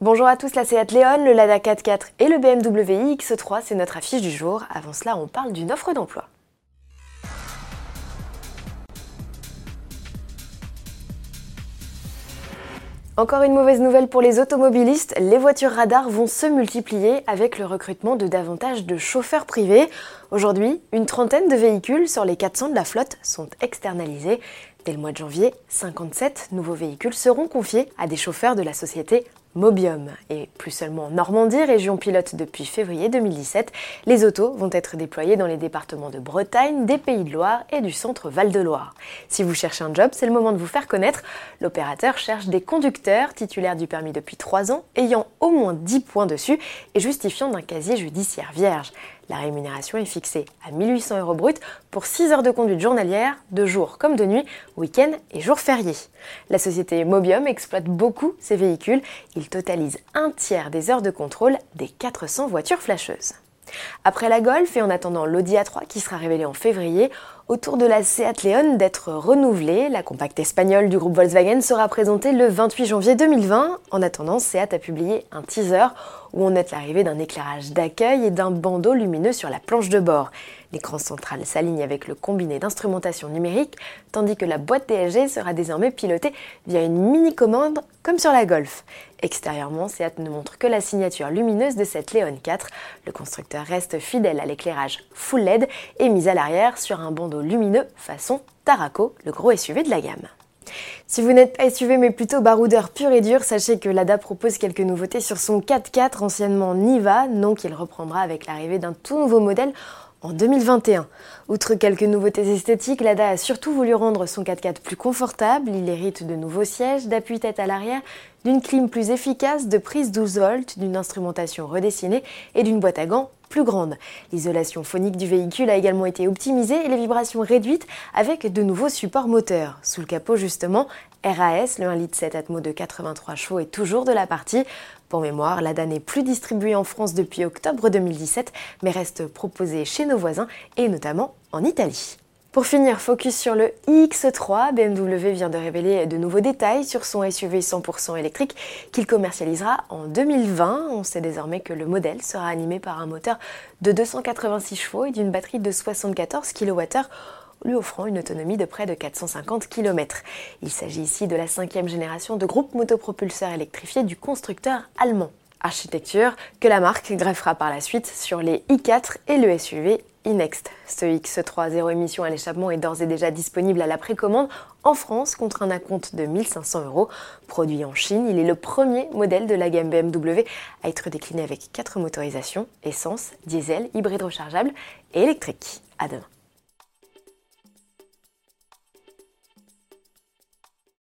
Bonjour à tous, la Seat Leon, le Lada 4x4 et le BMW iX3, c'est notre affiche du jour. Avant cela, on parle d'une offre d'emploi. Encore une mauvaise nouvelle pour les automobilistes, les voitures radars vont se multiplier avec le recrutement de davantage de chauffeurs privés. Aujourd'hui, une trentaine de véhicules sur les 400 de la flotte sont externalisés. Dès le mois de janvier, 57 nouveaux véhicules seront confiés à des chauffeurs de la société Mobium. Et plus seulement en Normandie, région pilote depuis février 2017, les autos vont être déployés dans les départements de Bretagne, des Pays de Loire et du centre Val-de-Loire. Si vous cherchez un job, c'est le moment de vous faire connaître. L'opérateur cherche des conducteurs titulaires du permis depuis 3 ans, ayant au moins 10 points dessus et justifiant d'un casier judiciaire vierge. La rémunération est fixée à 1800 euros brut pour 6 heures de conduite journalière, de jour comme de nuit, week-end et jours fériés. La société Mobium exploite beaucoup ces véhicules. Il totalise un tiers des heures de contrôle des 400 voitures flasheuses. Après la Golf et en attendant l'Audi A3 qui sera révélé en février, autour de la Seat Leon d'être renouvelée, la compacte espagnole du groupe Volkswagen sera présentée le 28 janvier 2020. En attendant, Seat a publié un teaser où on note l'arrivée d'un éclairage d'accueil et d'un bandeau lumineux sur la planche de bord. L'écran central s'aligne avec le combiné d'instrumentation numérique, tandis que la boîte DSG sera désormais pilotée via une mini-commande comme sur la Golf. Extérieurement, Seat ne montre que la signature lumineuse de cette Leon 4. Le constructeur reste fidèle à l'éclairage full LED et mis à l'arrière sur un bandeau lumineux façon Taraco, le gros SUV de la gamme. Si vous n'êtes pas SUV mais plutôt baroudeur pur et dur, sachez que Lada propose quelques nouveautés sur son 4x4 anciennement Niva, nom qu'il reprendra avec l'arrivée d'un tout nouveau modèle en 2021. Outre quelques nouveautés esthétiques, Lada a surtout voulu rendre son 4x4 plus confortable. Il hérite de nouveaux sièges, d'appui-tête à l'arrière, d'une clim plus efficace, de prise 12 volts, d'une instrumentation redessinée et d'une boîte à gants plus grande. L'isolation phonique du véhicule a également été optimisée et les vibrations réduites avec de nouveaux supports moteurs. Sous le capot justement, RAS, le 1,7 litre Atmo de 83 chevaux est toujours de la partie. Pour mémoire, Lada n'est plus distribuée en France depuis octobre 2017, mais reste proposée chez nos voisins et notamment en Italie. Pour finir, focus sur le iX3. BMW vient de révéler de nouveaux détails sur son SUV 100% électrique qu'il commercialisera en 2020. On sait désormais que le modèle sera animé par un moteur de 286 chevaux et d'une batterie de 74 kWh lui offrant une autonomie de près de 450 km. Il s'agit ici de la cinquième génération de groupe motopropulseur électrifié du constructeur allemand. Architecture que la marque greffera par la suite sur les i4 et le SUV e-Next. Ce X3 zéro émission à l'échappement est d'ores et déjà disponible à la précommande en France contre un acompte de 1500 euros. Produit en Chine, il est le premier modèle de la gamme BMW à être décliné avec quatre motorisations essence, diesel, hybride rechargeable et électrique. À demain.